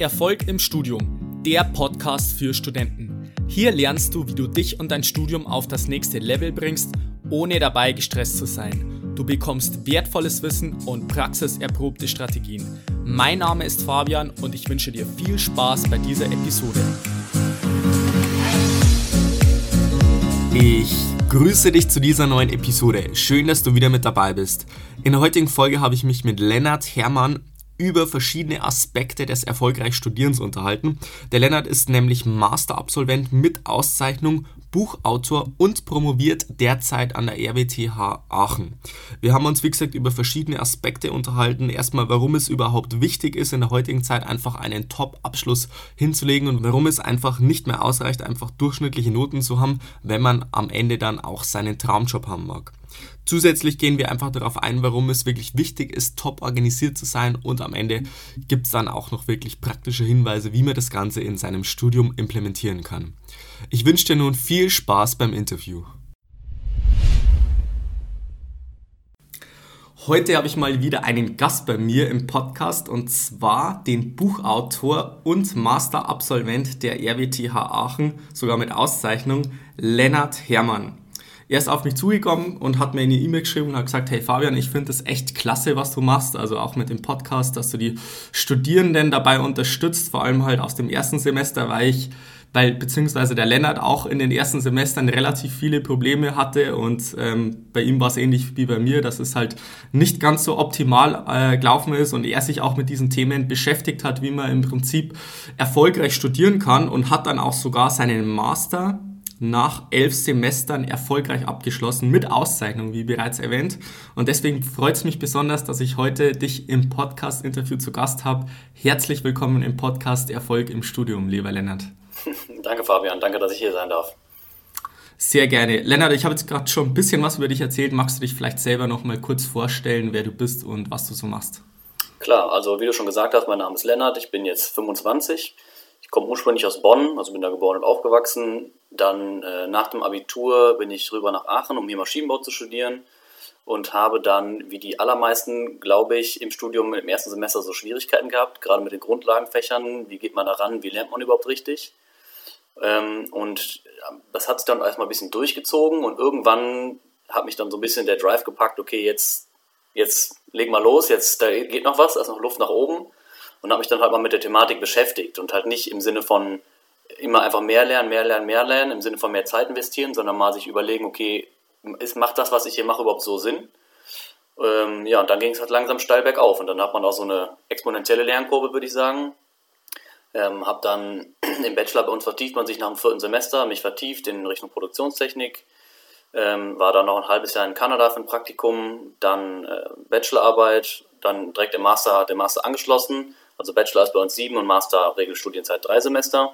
Erfolg im Studium, der Podcast für Studenten. Hier lernst du, wie du dich und dein Studium auf das nächste Level bringst, ohne dabei gestresst zu sein. Du bekommst wertvolles Wissen und praxiserprobte Strategien. Mein Name ist Fabian und ich wünsche dir viel Spaß bei dieser Episode. Ich grüße dich zu dieser neuen Episode. Schön, dass du wieder mit dabei bist. In der heutigen Folge habe ich mich mit Lennart Hermann über verschiedene Aspekte des erfolgreichen Studierens unterhalten. Der Lennart ist nämlich Masterabsolvent mit Auszeichnung, Buchautor und promoviert derzeit an der RWTH Aachen. Wir haben uns, wie gesagt, über verschiedene Aspekte unterhalten. Erstmal, warum es überhaupt wichtig ist, in der heutigen Zeit einfach einen Top-Abschluss hinzulegen und warum es einfach nicht mehr ausreicht, einfach durchschnittliche Noten zu haben, wenn man am Ende dann auch seinen Traumjob haben mag. Zusätzlich gehen wir einfach darauf ein, warum es wirklich wichtig ist, top organisiert zu sein und am Ende gibt es dann auch noch wirklich praktische Hinweise, wie man das Ganze in seinem Studium implementieren kann. Ich wünsche dir nun viel Spaß beim Interview. Heute habe ich mal wieder einen Gast bei mir im Podcast und zwar den Buchautor und Masterabsolvent der RWTH Aachen, sogar mit Auszeichnung, Lennart Hermann er ist auf mich zugekommen und hat mir eine E-Mail geschrieben und hat gesagt, hey Fabian, ich finde das echt klasse, was du machst, also auch mit dem Podcast, dass du die Studierenden dabei unterstützt, vor allem halt aus dem ersten Semester, weil ich weil beziehungsweise der Lennart auch in den ersten Semestern relativ viele Probleme hatte und ähm, bei ihm war es ähnlich wie bei mir, dass es halt nicht ganz so optimal äh, gelaufen ist und er sich auch mit diesen Themen beschäftigt hat, wie man im Prinzip erfolgreich studieren kann und hat dann auch sogar seinen Master nach elf Semestern erfolgreich abgeschlossen mit Auszeichnung, wie bereits erwähnt. Und deswegen freut es mich besonders, dass ich heute dich im Podcast-Interview zu Gast habe. Herzlich willkommen im Podcast Erfolg im Studium, lieber Lennart. Danke, Fabian. Danke, dass ich hier sein darf. Sehr gerne. Lennart, ich habe jetzt gerade schon ein bisschen was über dich erzählt. Magst du dich vielleicht selber noch mal kurz vorstellen, wer du bist und was du so machst? Klar, also wie du schon gesagt hast, mein Name ist Lennart, ich bin jetzt 25 ich komme ursprünglich aus Bonn, also bin da geboren und aufgewachsen. Dann äh, nach dem Abitur bin ich rüber nach Aachen, um hier Maschinenbau zu studieren und habe dann, wie die allermeisten, glaube ich, im Studium im ersten Semester so Schwierigkeiten gehabt, gerade mit den Grundlagenfächern. Wie geht man da ran? Wie lernt man überhaupt richtig? Ähm, und das hat sich dann erstmal ein bisschen durchgezogen und irgendwann hat mich dann so ein bisschen der Drive gepackt, okay, jetzt, jetzt leg mal los, jetzt da geht noch was, da ist noch Luft nach oben und habe mich dann halt mal mit der Thematik beschäftigt und halt nicht im Sinne von immer einfach mehr lernen, mehr lernen, mehr lernen, im Sinne von mehr Zeit investieren, sondern mal sich überlegen, okay, ist, macht das, was ich hier mache, überhaupt so Sinn? Ähm, ja, und dann ging es halt langsam steil bergauf und dann hat man auch so eine exponentielle Lernkurve, würde ich sagen. Ähm, habe dann im Bachelor bei uns vertieft man sich nach dem vierten Semester, mich vertieft in Richtung Produktionstechnik, ähm, war dann noch ein halbes Jahr in Kanada für ein Praktikum, dann äh, Bachelorarbeit, dann direkt im Master, der Master angeschlossen also Bachelor ist bei uns sieben und Master Regelstudienzeit drei Semester.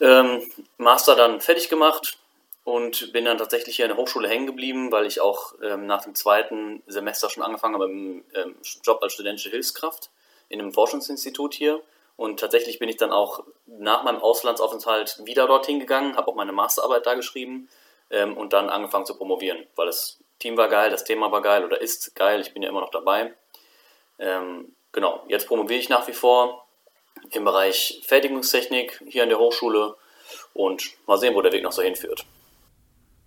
Ähm, Master dann fertig gemacht und bin dann tatsächlich hier in der Hochschule hängen geblieben, weil ich auch ähm, nach dem zweiten Semester schon angefangen habe im ähm, Job als studentische Hilfskraft in einem Forschungsinstitut hier. Und tatsächlich bin ich dann auch nach meinem Auslandsaufenthalt wieder dorthin gegangen, habe auch meine Masterarbeit da geschrieben ähm, und dann angefangen zu promovieren, weil das Team war geil, das Thema war geil oder ist geil, ich bin ja immer noch dabei. Ähm, genau, jetzt promoviere ich nach wie vor im Bereich Fertigungstechnik hier an der Hochschule und mal sehen, wo der Weg noch so hinführt.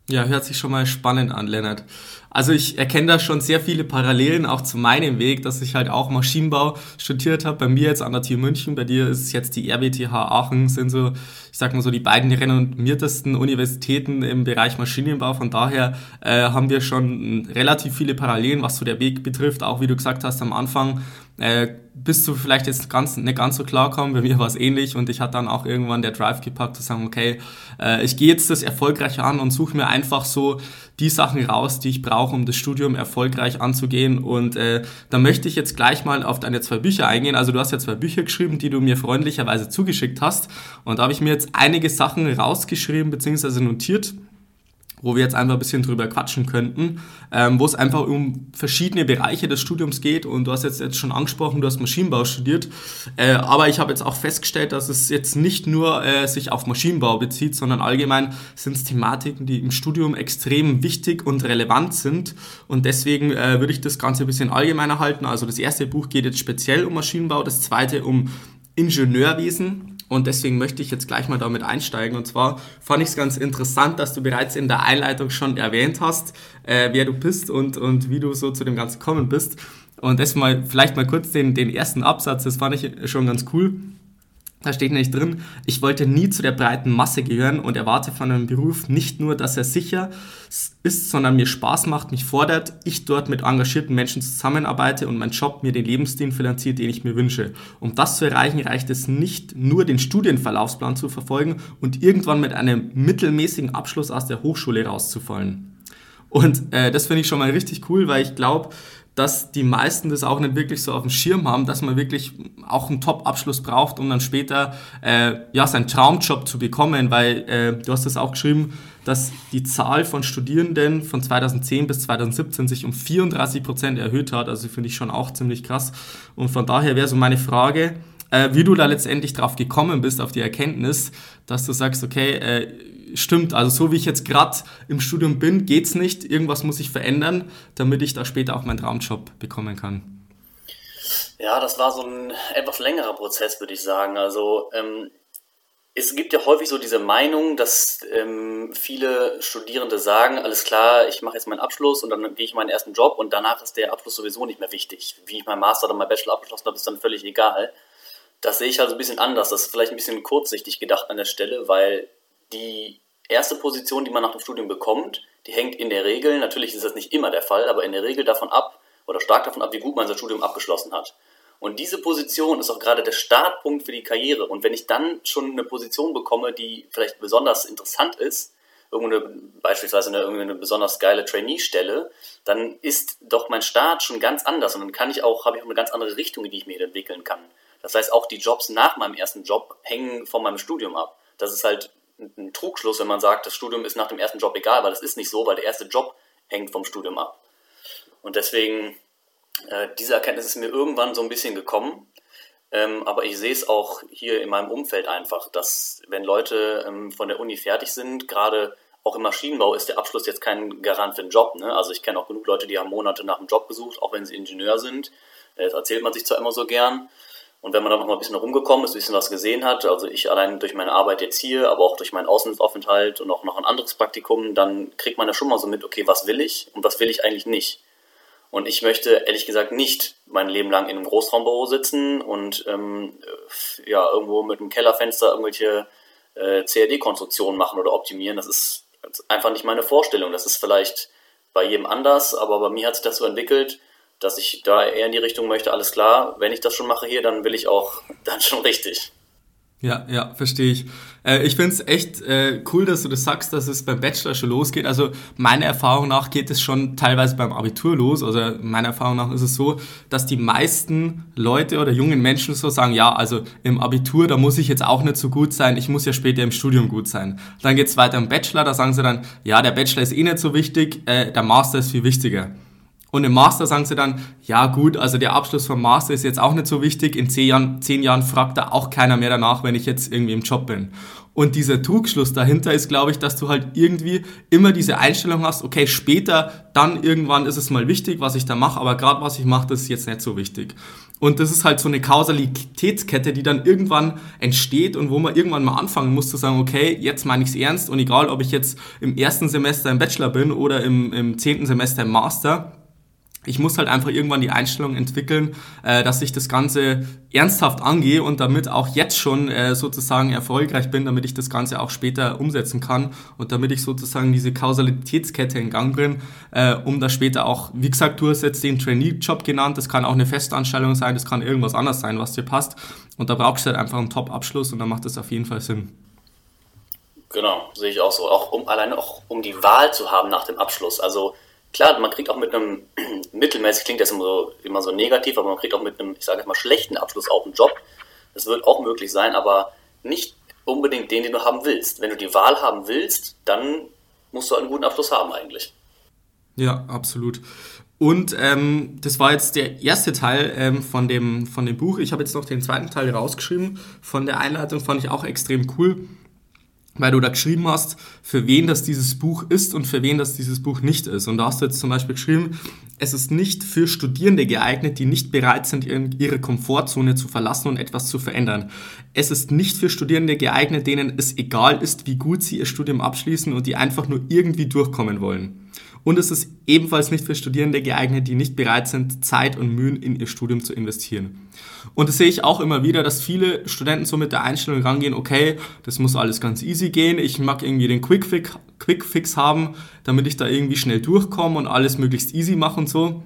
Ja, hört sich schon mal spannend an, Lennart. Also ich erkenne da schon sehr viele Parallelen auch zu meinem Weg, dass ich halt auch Maschinenbau studiert habe. Bei mir jetzt an der TU München, bei dir ist es jetzt die RWTH Aachen, sind so, ich sag mal so, die beiden renommiertesten Universitäten im Bereich Maschinenbau. Von daher äh, haben wir schon relativ viele Parallelen, was so der Weg betrifft. Auch wie du gesagt hast am Anfang, äh, bist du vielleicht jetzt ganz, nicht ganz so klar kommen. Bei mir war es ähnlich und ich hatte dann auch irgendwann der Drive gepackt zu sagen, okay, äh, ich gehe jetzt das erfolgreich an und suche mir einfach so die Sachen raus, die ich brauche, um das Studium erfolgreich anzugehen. Und äh, da möchte ich jetzt gleich mal auf deine zwei Bücher eingehen. Also du hast ja zwei Bücher geschrieben, die du mir freundlicherweise zugeschickt hast. Und da habe ich mir jetzt einige Sachen rausgeschrieben bzw. notiert wo wir jetzt einfach ein bisschen drüber quatschen könnten, ähm, wo es einfach um verschiedene Bereiche des Studiums geht. Und du hast jetzt, jetzt schon angesprochen, du hast Maschinenbau studiert. Äh, aber ich habe jetzt auch festgestellt, dass es jetzt nicht nur äh, sich auf Maschinenbau bezieht, sondern allgemein sind es Thematiken, die im Studium extrem wichtig und relevant sind. Und deswegen äh, würde ich das Ganze ein bisschen allgemeiner halten. Also das erste Buch geht jetzt speziell um Maschinenbau, das zweite um Ingenieurwesen und deswegen möchte ich jetzt gleich mal damit einsteigen. Und zwar fand ich es ganz interessant, dass du bereits in der Einleitung schon erwähnt hast, äh, wer du bist und, und wie du so zu dem Ganzen gekommen bist. Und das mal, vielleicht mal kurz den, den ersten Absatz, das fand ich schon ganz cool. Da steht nämlich drin, ich wollte nie zu der breiten Masse gehören und erwarte von einem Beruf nicht nur, dass er sicher ist, sondern mir Spaß macht, mich fordert, ich dort mit engagierten Menschen zusammenarbeite und mein Job mir den Lebensstil finanziert, den ich mir wünsche. Um das zu erreichen, reicht es nicht nur, den Studienverlaufsplan zu verfolgen und irgendwann mit einem mittelmäßigen Abschluss aus der Hochschule rauszufallen. Und äh, das finde ich schon mal richtig cool, weil ich glaube, dass die meisten das auch nicht wirklich so auf dem Schirm haben, dass man wirklich auch einen Top-Abschluss braucht, um dann später äh, ja, seinen Traumjob zu bekommen, weil äh, du hast das auch geschrieben, dass die Zahl von Studierenden von 2010 bis 2017 sich um 34 Prozent erhöht hat. Also finde ich schon auch ziemlich krass. Und von daher wäre so meine Frage, äh, wie du da letztendlich drauf gekommen bist, auf die Erkenntnis, dass du sagst, okay, äh, stimmt. Also so wie ich jetzt gerade im Studium bin, geht es nicht. Irgendwas muss ich verändern, damit ich da später auch meinen Traumjob bekommen kann. Ja, das war so ein etwas längerer Prozess, würde ich sagen. Also ähm, es gibt ja häufig so diese Meinung, dass ähm, viele Studierende sagen, alles klar, ich mache jetzt meinen Abschluss und dann gehe ich meinen ersten Job und danach ist der Abschluss sowieso nicht mehr wichtig. Wie ich meinen Master oder meinen Bachelor abgeschlossen habe, ist dann völlig egal. Das sehe ich also ein bisschen anders. Das ist vielleicht ein bisschen kurzsichtig gedacht an der Stelle, weil die erste Position, die man nach dem Studium bekommt, die hängt in der Regel, natürlich ist das nicht immer der Fall, aber in der Regel davon ab oder stark davon ab, wie gut man sein Studium abgeschlossen hat. Und diese Position ist auch gerade der Startpunkt für die Karriere. Und wenn ich dann schon eine Position bekomme, die vielleicht besonders interessant ist, irgendeine, beispielsweise eine, irgendeine besonders geile Trainee-Stelle, dann ist doch mein Start schon ganz anders und dann kann ich auch, habe ich auch eine ganz andere Richtung, in die ich mir entwickeln kann. Das heißt, auch die Jobs nach meinem ersten Job hängen von meinem Studium ab. Das ist halt ein Trugschluss, wenn man sagt, das Studium ist nach dem ersten Job egal, weil das ist nicht so, weil der erste Job hängt vom Studium ab. Und deswegen, äh, diese Erkenntnis ist mir irgendwann so ein bisschen gekommen. Ähm, aber ich sehe es auch hier in meinem Umfeld einfach, dass wenn Leute ähm, von der Uni fertig sind, gerade auch im Maschinenbau ist der Abschluss jetzt kein Garant für einen Job. Ne? Also ich kenne auch genug Leute, die haben Monate nach einem Job gesucht, auch wenn sie Ingenieur sind. Das erzählt man sich zwar immer so gern. Und wenn man dann noch mal ein bisschen rumgekommen ist, ein bisschen was gesehen hat, also ich allein durch meine Arbeit jetzt hier, aber auch durch meinen Auslandsaufenthalt und auch noch ein anderes Praktikum, dann kriegt man ja schon mal so mit, okay, was will ich und was will ich eigentlich nicht. Und ich möchte ehrlich gesagt nicht mein Leben lang in einem Großraumbüro sitzen und ähm, ja, irgendwo mit einem Kellerfenster irgendwelche äh, CAD-Konstruktionen machen oder optimieren. Das ist einfach nicht meine Vorstellung. Das ist vielleicht bei jedem anders, aber bei mir hat sich das so entwickelt, dass ich da eher in die Richtung möchte, alles klar, wenn ich das schon mache hier, dann will ich auch dann schon richtig. Ja, ja, verstehe ich. Äh, ich finde es echt äh, cool, dass du das sagst, dass es beim Bachelor schon losgeht. Also meiner Erfahrung nach geht es schon teilweise beim Abitur los. Also meiner Erfahrung nach ist es so, dass die meisten Leute oder jungen Menschen so sagen, ja, also im Abitur, da muss ich jetzt auch nicht so gut sein, ich muss ja später im Studium gut sein. Dann geht es weiter im Bachelor, da sagen sie dann, ja, der Bachelor ist eh nicht so wichtig, äh, der Master ist viel wichtiger. Und im Master sagen sie dann, ja gut, also der Abschluss vom Master ist jetzt auch nicht so wichtig. In zehn Jahren, zehn Jahren fragt da auch keiner mehr danach, wenn ich jetzt irgendwie im Job bin. Und dieser Trugschluss dahinter ist, glaube ich, dass du halt irgendwie immer diese Einstellung hast, okay, später, dann irgendwann ist es mal wichtig, was ich da mache, aber gerade was ich mache, das ist jetzt nicht so wichtig. Und das ist halt so eine Kausalitätskette, die dann irgendwann entsteht und wo man irgendwann mal anfangen muss zu sagen, okay, jetzt meine ich es ernst und egal, ob ich jetzt im ersten Semester im Bachelor bin oder im, im zehnten Semester im Master, ich muss halt einfach irgendwann die Einstellung entwickeln, äh, dass ich das Ganze ernsthaft angehe und damit auch jetzt schon äh, sozusagen erfolgreich bin, damit ich das Ganze auch später umsetzen kann und damit ich sozusagen diese Kausalitätskette in Gang bringe, äh, um da später auch, wie gesagt, du hast jetzt den Trainee-Job genannt, das kann auch eine Festanstellung sein, das kann irgendwas anderes sein, was dir passt und da brauchst du halt einfach einen Top-Abschluss und dann macht das auf jeden Fall Sinn. Genau, sehe ich auch so. Auch um alleine auch um die Wahl zu haben nach dem Abschluss. Also klar, man kriegt auch mit einem mittelmäßig klingt das immer so, immer so negativ, aber man kriegt auch mit einem, ich sage jetzt mal, schlechten Abschluss auch einen Job. Das wird auch möglich sein, aber nicht unbedingt den, den du haben willst. Wenn du die Wahl haben willst, dann musst du einen guten Abschluss haben eigentlich. Ja, absolut. Und ähm, das war jetzt der erste Teil ähm, von, dem, von dem Buch. Ich habe jetzt noch den zweiten Teil rausgeschrieben. Von der Einleitung fand ich auch extrem cool weil du da geschrieben hast, für wen das dieses Buch ist und für wen das dieses Buch nicht ist. Und da hast du jetzt zum Beispiel geschrieben, es ist nicht für Studierende geeignet, die nicht bereit sind, ihre Komfortzone zu verlassen und etwas zu verändern. Es ist nicht für Studierende geeignet, denen es egal ist, wie gut sie ihr Studium abschließen und die einfach nur irgendwie durchkommen wollen. Und es ist ebenfalls nicht für Studierende geeignet, die nicht bereit sind, Zeit und Mühen in ihr Studium zu investieren. Und das sehe ich auch immer wieder, dass viele Studenten so mit der Einstellung rangehen, okay, das muss alles ganz easy gehen, ich mag irgendwie den Quickfix, Quickfix haben, damit ich da irgendwie schnell durchkomme und alles möglichst easy mache und so.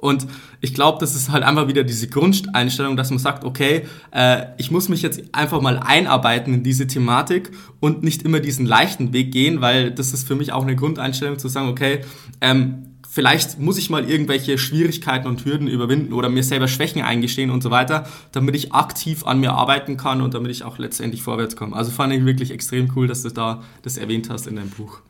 Und ich glaube, das ist halt einfach wieder diese Grundeinstellung, dass man sagt, okay, äh, ich muss mich jetzt einfach mal einarbeiten in diese Thematik und nicht immer diesen leichten Weg gehen, weil das ist für mich auch eine Grundeinstellung zu sagen, okay, ähm, vielleicht muss ich mal irgendwelche Schwierigkeiten und Hürden überwinden oder mir selber Schwächen eingestehen und so weiter, damit ich aktiv an mir arbeiten kann und damit ich auch letztendlich vorwärts komme. Also fand ich wirklich extrem cool, dass du da das erwähnt hast in deinem Buch.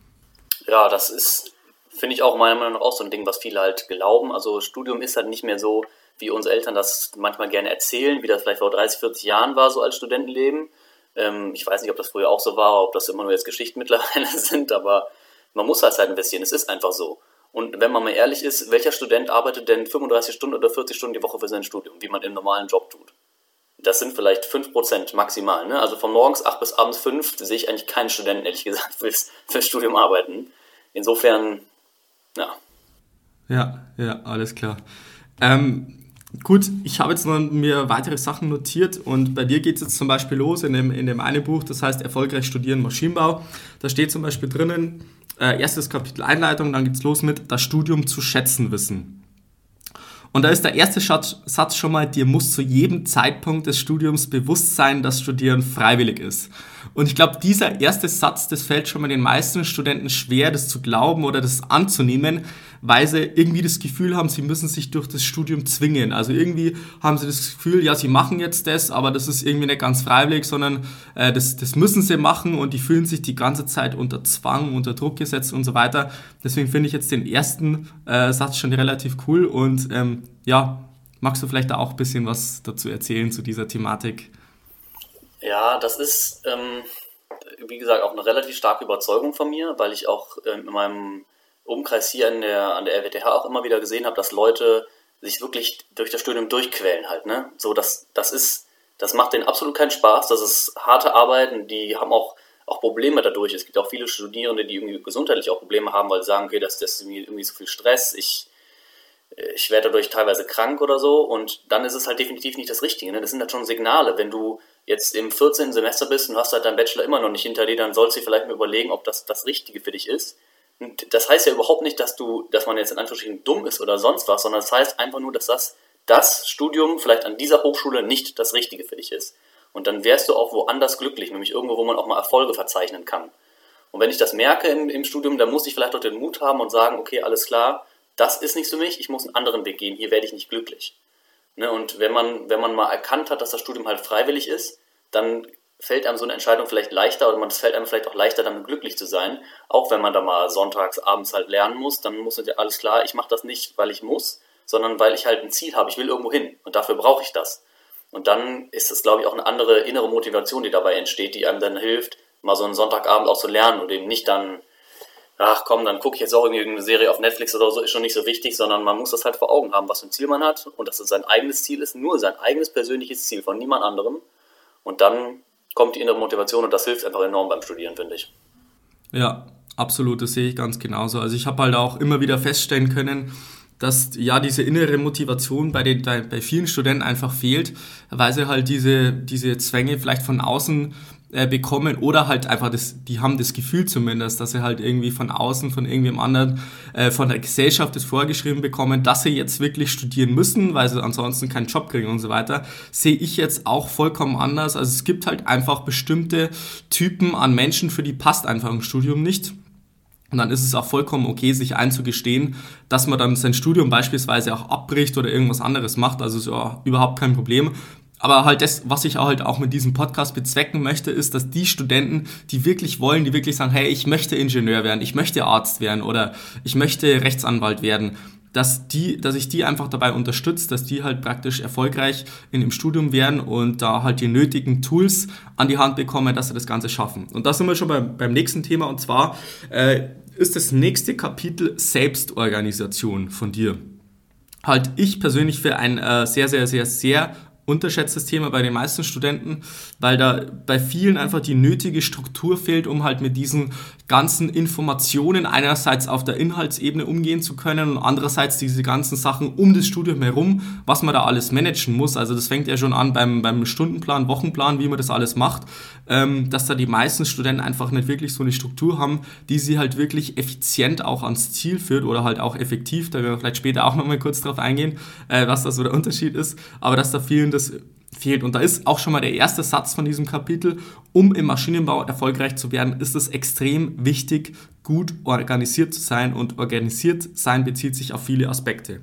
Ja, das ist Finde ich auch meiner Meinung nach auch so ein Ding, was viele halt glauben. Also Studium ist halt nicht mehr so, wie unsere Eltern das manchmal gerne erzählen, wie das vielleicht vor 30, 40 Jahren war, so als Studentenleben. Ähm, ich weiß nicht, ob das früher auch so war, ob das immer nur jetzt Geschichten mittlerweile sind, aber man muss halt investieren. Es ist einfach so. Und wenn man mal ehrlich ist, welcher Student arbeitet denn 35 Stunden oder 40 Stunden die Woche für sein Studium, wie man im normalen Job tut? Das sind vielleicht 5% maximal. Ne? Also von morgens 8 bis abends 5 sehe ich eigentlich keinen Studenten, ehrlich gesagt, fürs, fürs Studium arbeiten. Insofern ja. Ja, ja, alles klar. Ähm, gut, ich habe jetzt noch mir weitere Sachen notiert und bei dir geht es jetzt zum Beispiel los in dem, in dem einen Buch, das heißt Erfolgreich studieren Maschinenbau. Da steht zum Beispiel drinnen, äh, erstes Kapitel Einleitung, dann geht es los mit das Studium zu schätzen wissen. Und da ist der erste Satz schon mal, dir muss zu jedem Zeitpunkt des Studiums bewusst sein, dass Studieren freiwillig ist. Und ich glaube, dieser erste Satz, das fällt schon mal den meisten Studenten schwer, das zu glauben oder das anzunehmen, weil sie irgendwie das Gefühl haben, sie müssen sich durch das Studium zwingen. Also irgendwie haben sie das Gefühl, ja, sie machen jetzt das, aber das ist irgendwie nicht ganz freiwillig, sondern äh, das, das müssen sie machen und die fühlen sich die ganze Zeit unter Zwang, unter Druck gesetzt und so weiter. Deswegen finde ich jetzt den ersten äh, Satz schon relativ cool und ähm, ja, magst du vielleicht da auch ein bisschen was dazu erzählen zu dieser Thematik? Ja, das ist, ähm, wie gesagt, auch eine relativ starke Überzeugung von mir, weil ich auch ähm, in meinem Umkreis hier an der, an der RWTH auch immer wieder gesehen habe, dass Leute sich wirklich durch das Studium durchquälen halt, ne? So, das, das ist, das macht denen absolut keinen Spaß, das ist harte Arbeit und die haben auch, auch Probleme dadurch. Es gibt auch viele Studierende, die irgendwie gesundheitlich auch Probleme haben, weil sie sagen, okay, das, das ist irgendwie, so viel Stress, ich, ich werde dadurch teilweise krank oder so und dann ist es halt definitiv nicht das Richtige. Ne? Das sind halt schon Signale. Wenn du jetzt im 14. Semester bist und hast halt deinen Bachelor immer noch nicht hinter dir, dann sollst du vielleicht mal überlegen, ob das das Richtige für dich ist. Und das heißt ja überhaupt nicht, dass du, dass man jetzt in Anführungsstrichen dumm ist oder sonst was, sondern das heißt einfach nur, dass das, das Studium vielleicht an dieser Hochschule nicht das Richtige für dich ist. Und dann wärst du auch woanders glücklich, nämlich irgendwo, wo man auch mal Erfolge verzeichnen kann. Und wenn ich das merke im, im Studium, dann muss ich vielleicht auch den Mut haben und sagen, okay, alles klar, das ist nichts für mich, ich muss einen anderen Weg gehen, hier werde ich nicht glücklich. Ne? Und wenn man, wenn man mal erkannt hat, dass das Studium halt freiwillig ist, dann fällt einem so eine Entscheidung vielleicht leichter oder es fällt einem vielleicht auch leichter, damit glücklich zu sein. Auch wenn man da mal sonntags abends halt lernen muss, dann muss ja alles klar, ich mache das nicht, weil ich muss, sondern weil ich halt ein Ziel habe, ich will irgendwo hin und dafür brauche ich das. Und dann ist es, glaube ich, auch eine andere innere Motivation, die dabei entsteht, die einem dann hilft, mal so einen Sonntagabend auch zu lernen und eben nicht dann ach komm, dann gucke ich jetzt auch irgendwie eine Serie auf Netflix oder so, ist schon nicht so wichtig, sondern man muss das halt vor Augen haben, was für ein Ziel man hat und dass es sein eigenes Ziel ist, nur sein eigenes persönliches Ziel von niemand anderem. Und dann kommt die innere Motivation und das hilft einfach enorm beim Studieren, finde ich. Ja, absolut, das sehe ich ganz genauso. Also ich habe halt auch immer wieder feststellen können, dass ja diese innere Motivation bei, den, bei vielen Studenten einfach fehlt, weil sie halt diese, diese Zwänge vielleicht von außen äh, bekommen oder halt einfach das, die haben das Gefühl zumindest, dass sie halt irgendwie von außen, von irgendwem anderen, äh, von der Gesellschaft das vorgeschrieben bekommen, dass sie jetzt wirklich studieren müssen, weil sie ansonsten keinen Job kriegen und so weiter, sehe ich jetzt auch vollkommen anders. Also es gibt halt einfach bestimmte Typen an Menschen, für die passt einfach ein Studium nicht. Und dann ist es auch vollkommen okay, sich einzugestehen, dass man dann sein Studium beispielsweise auch abbricht oder irgendwas anderes macht. Also ist ja überhaupt kein Problem. Aber halt das, was ich halt auch mit diesem Podcast bezwecken möchte, ist, dass die Studenten, die wirklich wollen, die wirklich sagen, hey, ich möchte Ingenieur werden, ich möchte Arzt werden oder ich möchte Rechtsanwalt werden, dass, die, dass ich die einfach dabei unterstütze, dass die halt praktisch erfolgreich in dem Studium werden und da halt die nötigen Tools an die Hand bekommen, dass sie das Ganze schaffen. Und da sind wir schon beim, beim nächsten Thema und zwar äh, ist das nächste Kapitel Selbstorganisation von dir. Halt ich persönlich für ein äh, sehr, sehr, sehr, sehr unterschätztes Thema bei den meisten Studenten, weil da bei vielen einfach die nötige Struktur fehlt, um halt mit diesen ganzen Informationen einerseits auf der Inhaltsebene umgehen zu können und andererseits diese ganzen Sachen um das Studium herum, was man da alles managen muss. Also das fängt ja schon an beim, beim Stundenplan, Wochenplan, wie man das alles macht, ähm, dass da die meisten Studenten einfach nicht wirklich so eine Struktur haben, die sie halt wirklich effizient auch ans Ziel führt oder halt auch effektiv. Da werden wir vielleicht später auch nochmal kurz drauf eingehen, äh, was da so der Unterschied ist. Aber dass da vielen das fehlt. Und da ist auch schon mal der erste Satz von diesem Kapitel, um im Maschinenbau erfolgreich zu werden, ist es extrem wichtig, gut organisiert zu sein. Und organisiert sein bezieht sich auf viele Aspekte.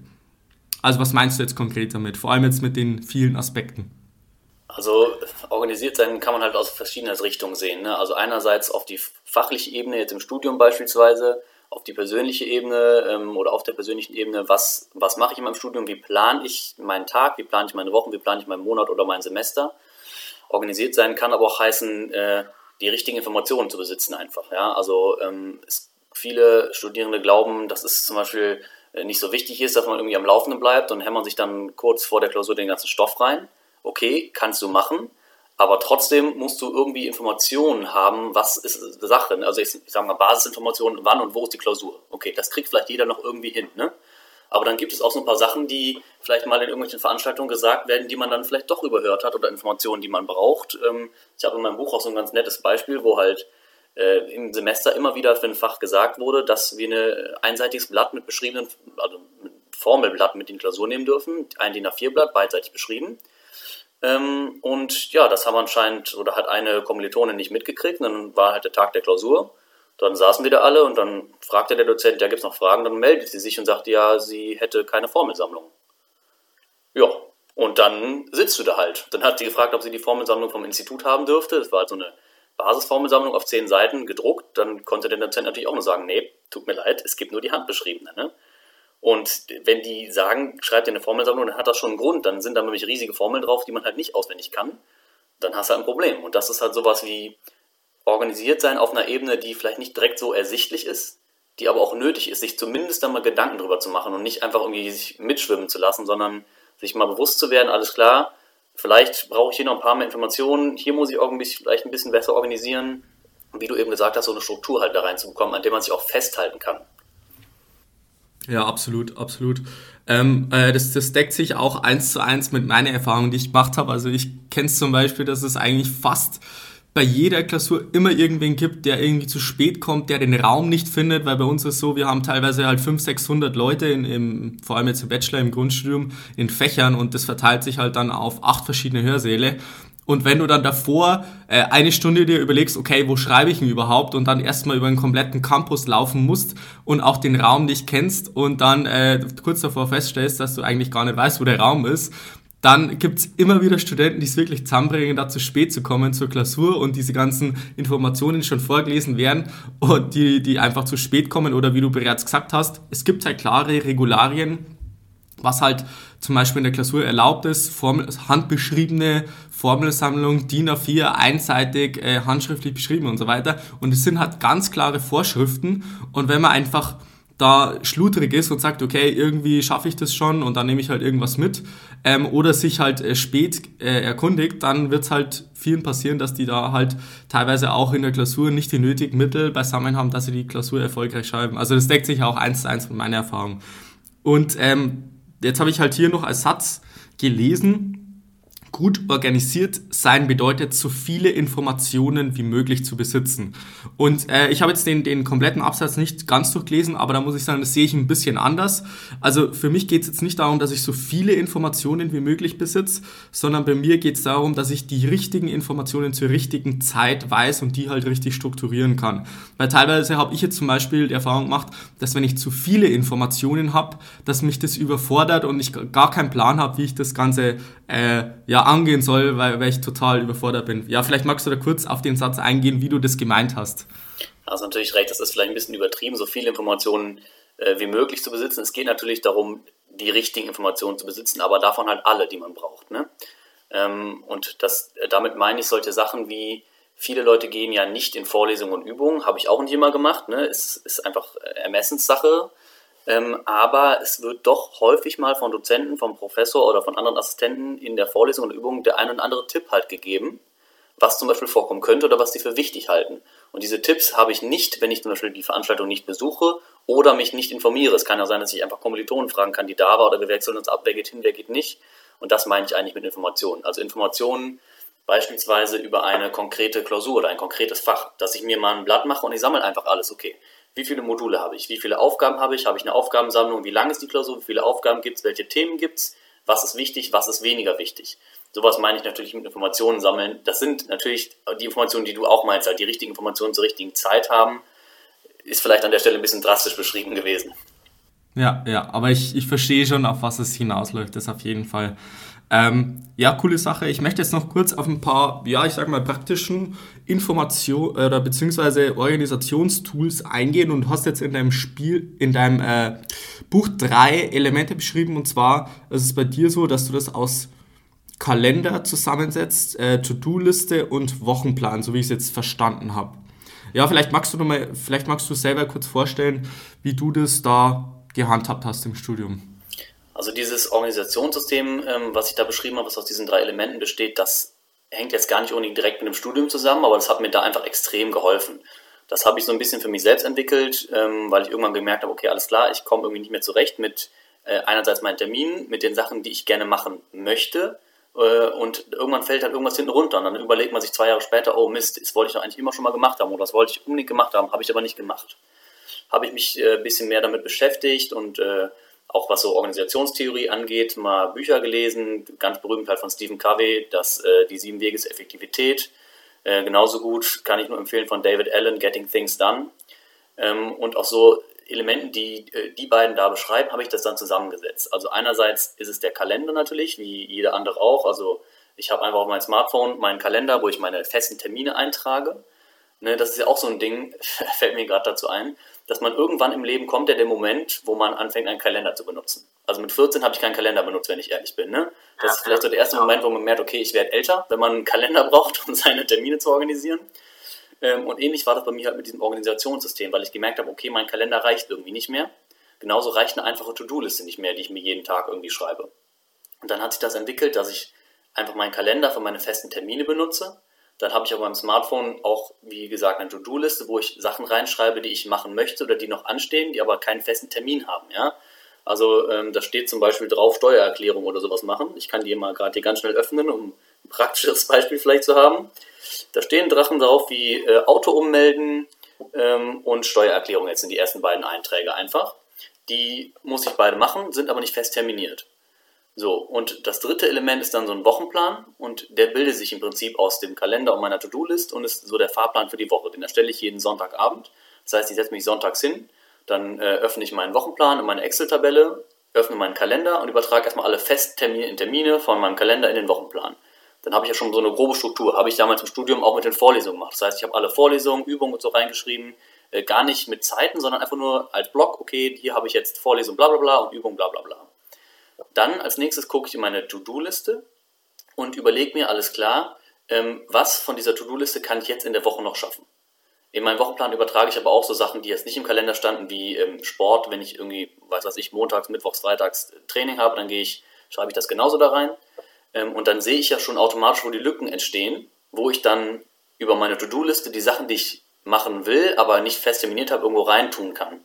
Also was meinst du jetzt konkret damit? Vor allem jetzt mit den vielen Aspekten. Also organisiert sein kann man halt aus verschiedenen Richtungen sehen. Ne? Also einerseits auf die fachliche Ebene, jetzt im Studium beispielsweise, auf die persönliche Ebene ähm, oder auf der persönlichen Ebene, was, was mache ich in meinem Studium, wie plane ich meinen Tag, wie plane ich meine Wochen, wie plane ich meinen Monat oder mein Semester. Organisiert sein kann aber auch heißen, äh, die richtigen Informationen zu besitzen einfach. Ja? Also ähm, es, viele Studierende glauben, dass es zum Beispiel äh, nicht so wichtig ist, dass man irgendwie am Laufenden bleibt und hämmern sich dann kurz vor der Klausur den ganzen Stoff rein. Okay, kannst du machen, aber trotzdem musst du irgendwie Informationen haben, was ist Sache. Also ich, ich sage mal Basisinformationen, wann und wo ist die Klausur. Okay, das kriegt vielleicht jeder noch irgendwie hin. Ne? Aber dann gibt es auch so ein paar Sachen, die vielleicht mal in irgendwelchen Veranstaltungen gesagt werden, die man dann vielleicht doch überhört hat oder Informationen, die man braucht. Ähm, ich habe in meinem Buch auch so ein ganz nettes Beispiel, wo halt äh, im Semester immer wieder für ein Fach gesagt wurde, dass wir ein einseitiges Blatt mit beschriebenen, also ein Formelblatt mit in die Klausur nehmen dürfen, ein DIN A4-Blatt, beidseitig beschrieben. Ähm, und ja, das haben anscheinend oder hat eine Kommilitone nicht mitgekriegt. Und dann war halt der Tag der Klausur. Dann saßen wir da alle und dann fragte der Dozent, ja, gibt es noch Fragen? Dann meldet sie sich und sagte, ja, sie hätte keine Formelsammlung. Ja, und dann sitzt du da halt. Dann hat sie gefragt, ob sie die Formelsammlung vom Institut haben dürfte. Das war halt so eine Basisformelsammlung auf zehn Seiten gedruckt. Dann konnte der Dozent natürlich auch nur sagen, nee, tut mir leid, es gibt nur die handbeschriebene. Ne? Und wenn die sagen, schreib dir eine Formelsammlung, dann hat das schon einen Grund. Dann sind da nämlich riesige Formeln drauf, die man halt nicht auswendig kann. Dann hast du halt ein Problem. Und das ist halt sowas wie organisiert sein auf einer Ebene, die vielleicht nicht direkt so ersichtlich ist, die aber auch nötig ist, sich zumindest da mal Gedanken drüber zu machen und nicht einfach irgendwie sich mitschwimmen zu lassen, sondern sich mal bewusst zu werden, alles klar, vielleicht brauche ich hier noch ein paar mehr Informationen, hier muss ich irgendwie vielleicht ein bisschen besser organisieren, wie du eben gesagt hast, so eine Struktur halt da reinzubekommen, an der man sich auch festhalten kann. Ja, absolut, absolut. Ähm, äh, das, das deckt sich auch eins zu eins mit meiner Erfahrung, die ich gemacht habe. Also ich kenne zum Beispiel, dass es eigentlich fast bei jeder Klausur immer irgendwen gibt, der irgendwie zu spät kommt, der den Raum nicht findet, weil bei uns ist so, wir haben teilweise halt 500, 600 Leute, in, im, vor allem jetzt im Bachelor, im Grundstudium, in Fächern und das verteilt sich halt dann auf acht verschiedene Hörsäle. Und wenn du dann davor äh, eine Stunde dir überlegst, okay, wo schreibe ich ihn überhaupt? Und dann erstmal über einen kompletten Campus laufen musst und auch den Raum nicht kennst und dann äh, kurz davor feststellst, dass du eigentlich gar nicht weißt, wo der Raum ist, dann gibt's immer wieder Studenten, die es wirklich zusammenbringen, da zu spät zu kommen zur Klausur und diese ganzen Informationen schon vorgelesen werden und die, die einfach zu spät kommen oder wie du bereits gesagt hast, es gibt halt klare Regularien, was halt zum Beispiel in der Klausur erlaubt ist, Formel, handbeschriebene Formelsammlung, DIN A4, einseitig, äh, handschriftlich beschrieben und so weiter. Und es sind halt ganz klare Vorschriften. Und wenn man einfach da schludrig ist und sagt, okay, irgendwie schaffe ich das schon und dann nehme ich halt irgendwas mit, ähm, oder sich halt äh, spät äh, erkundigt, dann wird es halt vielen passieren, dass die da halt teilweise auch in der Klausur nicht die nötigen Mittel beisammen haben, dass sie die Klausur erfolgreich schreiben. Also das deckt sich auch eins zu eins mit meiner Erfahrung. Und ähm, jetzt habe ich halt hier noch als Satz gelesen, Gut organisiert sein bedeutet, so viele Informationen wie möglich zu besitzen. Und äh, ich habe jetzt den, den kompletten Absatz nicht ganz durchgelesen, aber da muss ich sagen, das sehe ich ein bisschen anders. Also für mich geht es jetzt nicht darum, dass ich so viele Informationen wie möglich besitze, sondern bei mir geht es darum, dass ich die richtigen Informationen zur richtigen Zeit weiß und die halt richtig strukturieren kann. Weil teilweise habe ich jetzt zum Beispiel die Erfahrung gemacht, dass wenn ich zu viele Informationen habe, dass mich das überfordert und ich gar keinen Plan habe, wie ich das Ganze äh, ja, angehen soll, weil, weil ich total überfordert bin. Ja, vielleicht magst du da kurz auf den Satz eingehen, wie du das gemeint hast. hast natürlich recht, das ist vielleicht ein bisschen übertrieben. So viele Informationen äh, wie möglich zu besitzen. Es geht natürlich darum, die richtigen Informationen zu besitzen, aber davon halt alle, die man braucht. Ne? Ähm, und das, äh, damit meine ich solche Sachen wie, viele Leute gehen ja nicht in Vorlesungen und Übungen, habe ich auch nicht immer gemacht, ne? es ist einfach Ermessenssache, ähm, aber es wird doch häufig mal von Dozenten, vom Professor oder von anderen Assistenten in der Vorlesung und Übung der ein oder andere Tipp halt gegeben, was zum Beispiel vorkommen könnte oder was sie für wichtig halten. Und diese Tipps habe ich nicht, wenn ich zum Beispiel die Veranstaltung nicht besuche oder mich nicht informiere. Es kann ja sein, dass ich einfach Kommilitonen fragen kann, die da war oder wir wechseln uns ab, wer geht hin, wer geht nicht. Und das meine ich eigentlich mit Informationen. Also Informationen beispielsweise über eine konkrete Klausur oder ein konkretes Fach, dass ich mir mal ein Blatt mache und ich sammle einfach alles. Okay, wie viele Module habe ich? Wie viele Aufgaben habe ich? Habe ich eine Aufgabensammlung? Wie lang ist die Klausur? Wie viele Aufgaben gibt es? Welche Themen gibt es? Was ist wichtig? Was ist weniger wichtig? Sowas meine ich natürlich mit Informationen sammeln. Das sind natürlich die Informationen, die du auch meinst, halt die richtigen Informationen zur richtigen Zeit haben. Ist vielleicht an der Stelle ein bisschen drastisch beschrieben gewesen. Ja, ja, aber ich, ich verstehe schon, auf was es hinausläuft, das auf jeden Fall. Ähm, ja, coole Sache. Ich möchte jetzt noch kurz auf ein paar, ja, ich sag mal, praktischen Informationen oder beziehungsweise Organisationstools eingehen und hast jetzt in deinem Spiel, in deinem äh, Buch drei Elemente beschrieben und zwar ist es bei dir so, dass du das aus Kalender zusammensetzt, äh, To-Do-Liste und Wochenplan, so wie ich es jetzt verstanden habe. Ja, vielleicht magst du noch mal, vielleicht magst du selber kurz vorstellen, wie du das da gehandhabt hast im Studium. Also dieses Organisationssystem, ähm, was ich da beschrieben habe, was aus diesen drei Elementen besteht, das hängt jetzt gar nicht unbedingt direkt mit dem Studium zusammen, aber das hat mir da einfach extrem geholfen. Das habe ich so ein bisschen für mich selbst entwickelt, ähm, weil ich irgendwann gemerkt habe, okay, alles klar, ich komme irgendwie nicht mehr zurecht mit äh, einerseits meinen Terminen, mit den Sachen, die ich gerne machen möchte. Äh, und irgendwann fällt halt irgendwas hinten runter. Und dann überlegt man sich zwei Jahre später, oh Mist, das wollte ich doch eigentlich immer schon mal gemacht haben oder das wollte ich unbedingt gemacht haben, habe ich aber nicht gemacht. Habe ich mich äh, ein bisschen mehr damit beschäftigt und äh, auch was so Organisationstheorie angeht, mal Bücher gelesen, ganz berühmt halt von Stephen Covey, das, äh, die sieben Wege zur Effektivität. Äh, genauso gut kann ich nur empfehlen von David Allen, Getting Things Done. Ähm, und auch so Elementen, die äh, die beiden da beschreiben, habe ich das dann zusammengesetzt. Also einerseits ist es der Kalender natürlich, wie jeder andere auch. Also ich habe einfach auf meinem Smartphone meinen Kalender, wo ich meine festen Termine eintrage. Ne, das ist ja auch so ein Ding, fällt mir gerade dazu ein dass man irgendwann im Leben kommt, ja der Moment, wo man anfängt, einen Kalender zu benutzen. Also mit 14 habe ich keinen Kalender benutzt, wenn ich ehrlich bin. Ne? Das ist vielleicht so der erste Moment, wo man merkt, okay, ich werde älter, wenn man einen Kalender braucht, um seine Termine zu organisieren. Ähm, und ähnlich war das bei mir halt mit diesem Organisationssystem, weil ich gemerkt habe, okay, mein Kalender reicht irgendwie nicht mehr. Genauso reicht eine einfache To-Do-Liste nicht mehr, die ich mir jeden Tag irgendwie schreibe. Und dann hat sich das entwickelt, dass ich einfach meinen Kalender für meine festen Termine benutze dann habe ich auf meinem Smartphone auch, wie gesagt, eine To-Do-Liste, wo ich Sachen reinschreibe, die ich machen möchte oder die noch anstehen, die aber keinen festen Termin haben. Ja? Also ähm, da steht zum Beispiel drauf Steuererklärung oder sowas machen. Ich kann die mal gerade hier ganz schnell öffnen, um ein praktisches Beispiel vielleicht zu haben. Da stehen Drachen drauf wie äh, Auto ummelden ähm, und Steuererklärung. Jetzt sind die ersten beiden Einträge einfach. Die muss ich beide machen, sind aber nicht fest terminiert. So, und das dritte Element ist dann so ein Wochenplan und der bildet sich im Prinzip aus dem Kalender und meiner To-Do-List und ist so der Fahrplan für die Woche. Den erstelle ich jeden Sonntagabend. Das heißt, ich setze mich sonntags hin, dann äh, öffne ich meinen Wochenplan und meine Excel-Tabelle, öffne meinen Kalender und übertrage erstmal alle Festtermine in Termine von meinem Kalender in den Wochenplan. Dann habe ich ja schon so eine grobe Struktur. Habe ich damals im Studium auch mit den Vorlesungen gemacht. Das heißt, ich habe alle Vorlesungen, Übungen und so reingeschrieben, äh, gar nicht mit Zeiten, sondern einfach nur als Block, okay, hier habe ich jetzt Vorlesung bla bla bla und Übung bla bla bla. Dann als nächstes gucke ich in meine To-Do-Liste und überlege mir, alles klar, ähm, was von dieser To-Do-Liste kann ich jetzt in der Woche noch schaffen. In meinen Wochenplan übertrage ich aber auch so Sachen, die jetzt nicht im Kalender standen, wie ähm, Sport. Wenn ich irgendwie, weiß was ich, montags, mittwochs, freitags Training habe, dann gehe ich, schreibe ich das genauso da rein. Ähm, und dann sehe ich ja schon automatisch, wo die Lücken entstehen, wo ich dann über meine To-Do-Liste die Sachen, die ich machen will, aber nicht fest terminiert habe, irgendwo reintun kann.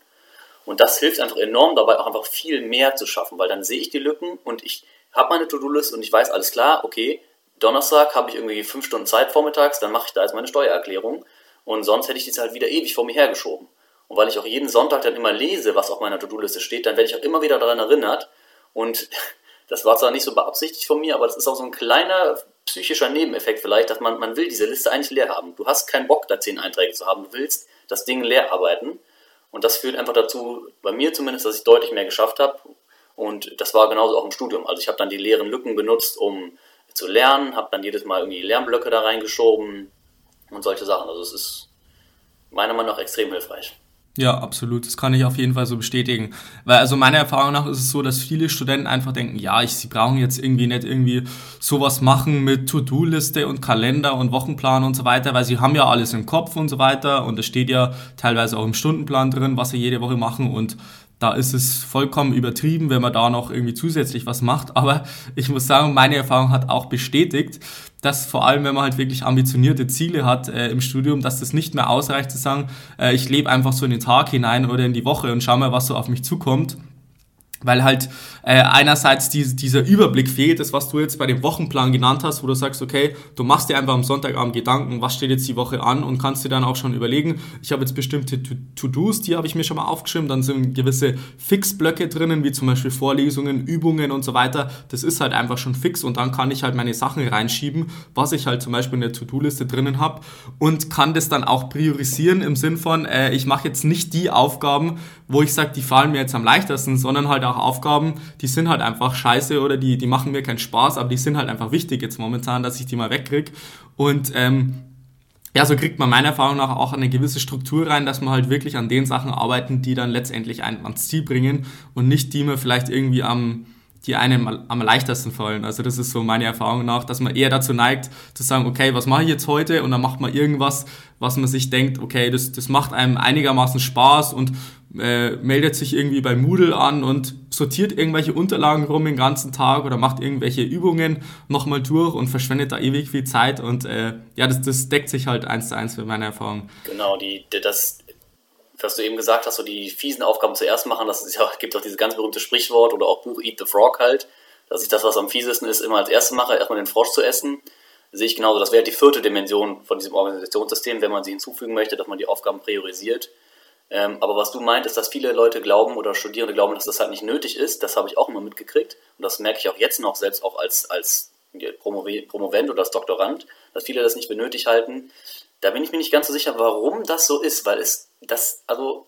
Und das hilft einfach enorm dabei, auch einfach viel mehr zu schaffen, weil dann sehe ich die Lücken und ich habe meine To-Do-List und ich weiß alles klar, okay, Donnerstag habe ich irgendwie fünf Stunden Zeit vormittags, dann mache ich da jetzt meine Steuererklärung und sonst hätte ich die halt wieder ewig vor mir hergeschoben. Und weil ich auch jeden Sonntag dann immer lese, was auf meiner To-Do-Liste steht, dann werde ich auch immer wieder daran erinnert und das war zwar nicht so beabsichtigt von mir, aber das ist auch so ein kleiner psychischer Nebeneffekt vielleicht, dass man, man will diese Liste eigentlich leer haben. Du hast keinen Bock, da zehn Einträge zu haben. Du willst das Ding leer arbeiten. Und das führt einfach dazu, bei mir zumindest, dass ich deutlich mehr geschafft habe. Und das war genauso auch im Studium. Also ich habe dann die leeren Lücken benutzt, um zu lernen, habe dann jedes Mal irgendwie Lernblöcke da reingeschoben und solche Sachen. Also es ist meiner Meinung nach extrem hilfreich. Ja, absolut. Das kann ich auf jeden Fall so bestätigen. Weil also meiner Erfahrung nach ist es so, dass viele Studenten einfach denken, ja, ich, sie brauchen jetzt irgendwie nicht irgendwie sowas machen mit To-Do-Liste und Kalender und Wochenplan und so weiter, weil sie haben ja alles im Kopf und so weiter und es steht ja teilweise auch im Stundenplan drin, was sie jede Woche machen und da ist es vollkommen übertrieben, wenn man da noch irgendwie zusätzlich was macht. Aber ich muss sagen, meine Erfahrung hat auch bestätigt, dass vor allem, wenn man halt wirklich ambitionierte Ziele hat äh, im Studium, dass das nicht mehr ausreicht zu sagen, äh, ich lebe einfach so in den Tag hinein oder in die Woche und schau mal, was so auf mich zukommt weil halt äh, einerseits die, dieser Überblick fehlt, das was du jetzt bei dem Wochenplan genannt hast, wo du sagst, okay, du machst dir einfach am Sonntagabend Gedanken, was steht jetzt die Woche an und kannst dir dann auch schon überlegen, ich habe jetzt bestimmte To-Dos, die habe ich mir schon mal aufgeschrieben, dann sind gewisse Fixblöcke drinnen, wie zum Beispiel Vorlesungen, Übungen und so weiter, das ist halt einfach schon fix und dann kann ich halt meine Sachen reinschieben, was ich halt zum Beispiel in der To-Do-Liste drinnen habe und kann das dann auch priorisieren im Sinn von, äh, ich mache jetzt nicht die Aufgaben, wo ich sage, die fallen mir jetzt am leichtesten, sondern halt auch Aufgaben, die sind halt einfach scheiße oder die, die machen mir keinen Spaß, aber die sind halt einfach wichtig jetzt momentan, dass ich die mal wegkriege. Und ähm, ja, so kriegt man meiner Erfahrung nach auch eine gewisse Struktur rein, dass man halt wirklich an den Sachen arbeiten, die dann letztendlich einen ans Ziel bringen und nicht die man vielleicht irgendwie am, die einem am leichtesten fallen. Also das ist so meine Erfahrung nach, dass man eher dazu neigt, zu sagen, okay, was mache ich jetzt heute? Und dann macht man irgendwas, was man sich denkt, okay, das, das macht einem einigermaßen Spaß und äh, meldet sich irgendwie bei Moodle an und sortiert irgendwelche Unterlagen rum den ganzen Tag oder macht irgendwelche Übungen nochmal durch und verschwendet da ewig viel Zeit und äh, ja, das, das deckt sich halt eins zu eins mit meiner Erfahrung. Genau, die, das, was du eben gesagt hast, so die fiesen Aufgaben zuerst machen, das ist ja, gibt auch dieses ganz berühmte Sprichwort oder auch Buch Eat the Frog halt, dass ich das, was am fiesesten ist, immer als erstes mache, erstmal den Frosch zu essen. sehe ich genauso, das wäre die vierte Dimension von diesem Organisationssystem, wenn man sie hinzufügen möchte, dass man die Aufgaben priorisiert ähm, aber was du meint, ist, dass viele Leute glauben oder Studierende glauben, dass das halt nicht nötig ist. Das habe ich auch immer mitgekriegt. Und das merke ich auch jetzt noch, selbst auch als, als Promovent oder als Doktorand, dass viele das nicht für nötig halten. Da bin ich mir nicht ganz so sicher, warum das so ist, weil es das, also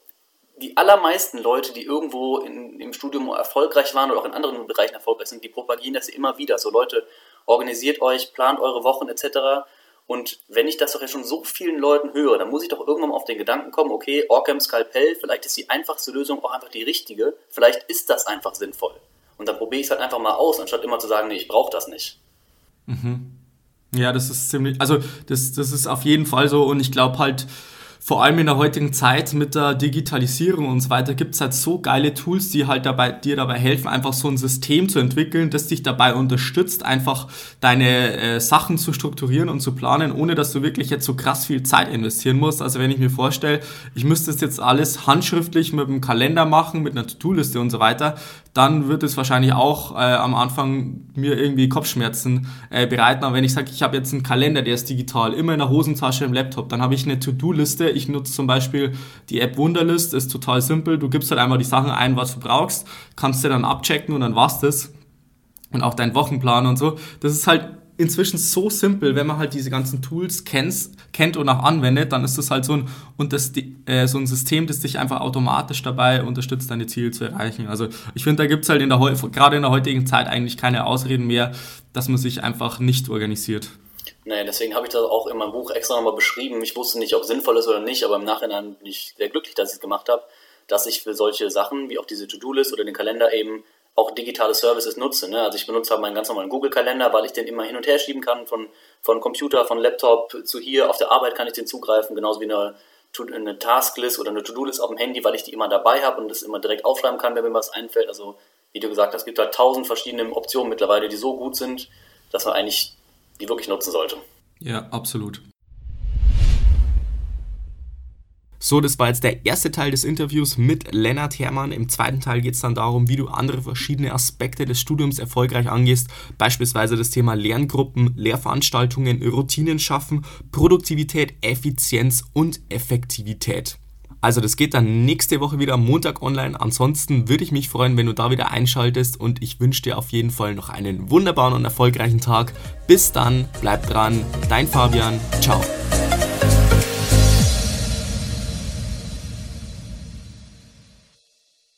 die allermeisten Leute, die irgendwo in, im Studium erfolgreich waren oder auch in anderen Bereichen erfolgreich sind, die propagieren das immer wieder. So Leute, organisiert euch, plant eure Wochen etc. Und wenn ich das doch jetzt schon so vielen Leuten höre, dann muss ich doch irgendwann mal auf den Gedanken kommen, okay, Orcam Skalpell, vielleicht ist die einfachste Lösung auch einfach die richtige, vielleicht ist das einfach sinnvoll. Und dann probiere ich es halt einfach mal aus, anstatt immer zu sagen, nee, ich brauche das nicht. Mhm. Ja, das ist ziemlich, also das, das ist auf jeden Fall so und ich glaube halt, vor allem in der heutigen Zeit mit der Digitalisierung und so weiter gibt es halt so geile Tools, die halt dabei, dir dabei helfen, einfach so ein System zu entwickeln, das dich dabei unterstützt, einfach deine äh, Sachen zu strukturieren und zu planen, ohne dass du wirklich jetzt so krass viel Zeit investieren musst. Also wenn ich mir vorstelle, ich müsste es jetzt alles handschriftlich mit einem Kalender machen, mit einer To-Do-Liste und so weiter, dann wird es wahrscheinlich auch äh, am Anfang mir irgendwie Kopfschmerzen äh, bereiten. Aber wenn ich sage, ich habe jetzt einen Kalender, der ist digital, immer in der Hosentasche im Laptop, dann habe ich eine To-Do-Liste. Ich nutze zum Beispiel die App Wunderlist, ist total simpel. Du gibst halt einmal die Sachen ein, was du brauchst, kannst dir dann abchecken und dann war's das. Und auch dein Wochenplan und so. Das ist halt inzwischen so simpel, wenn man halt diese ganzen Tools kennt, kennt und auch anwendet, dann ist das halt so ein, und das, äh, so ein System, das dich einfach automatisch dabei unterstützt, deine Ziele zu erreichen. Also ich finde, da gibt es halt in der, gerade in der heutigen Zeit eigentlich keine Ausreden mehr, dass man sich einfach nicht organisiert. Nee, deswegen habe ich das auch in meinem Buch extra nochmal beschrieben. Ich wusste nicht, ob es sinnvoll ist oder nicht, aber im Nachhinein bin ich sehr glücklich, dass ich es gemacht habe, dass ich für solche Sachen wie auch diese To-Do-List oder den Kalender eben auch digitale Services nutze. Ne? Also ich benutze halt meinen ganz normalen Google-Kalender, weil ich den immer hin und her schieben kann, von, von Computer, von Laptop zu hier. Auf der Arbeit kann ich den zugreifen, genauso wie eine, eine Tasklist oder eine To-Do-List auf dem Handy, weil ich die immer dabei habe und das immer direkt aufschreiben kann, wenn mir was einfällt. Also wie du gesagt hast, es gibt halt tausend verschiedene Optionen mittlerweile, die so gut sind, dass man eigentlich die wirklich nutzen sollte. Ja, absolut. So, das war jetzt der erste Teil des Interviews mit Lennart Hermann. Im zweiten Teil geht es dann darum, wie du andere verschiedene Aspekte des Studiums erfolgreich angehst, beispielsweise das Thema Lerngruppen, Lehrveranstaltungen, Routinen schaffen, Produktivität, Effizienz und Effektivität. Also das geht dann nächste Woche wieder am Montag online. Ansonsten würde ich mich freuen, wenn du da wieder einschaltest und ich wünsche dir auf jeden Fall noch einen wunderbaren und erfolgreichen Tag. Bis dann, bleib dran, dein Fabian, ciao.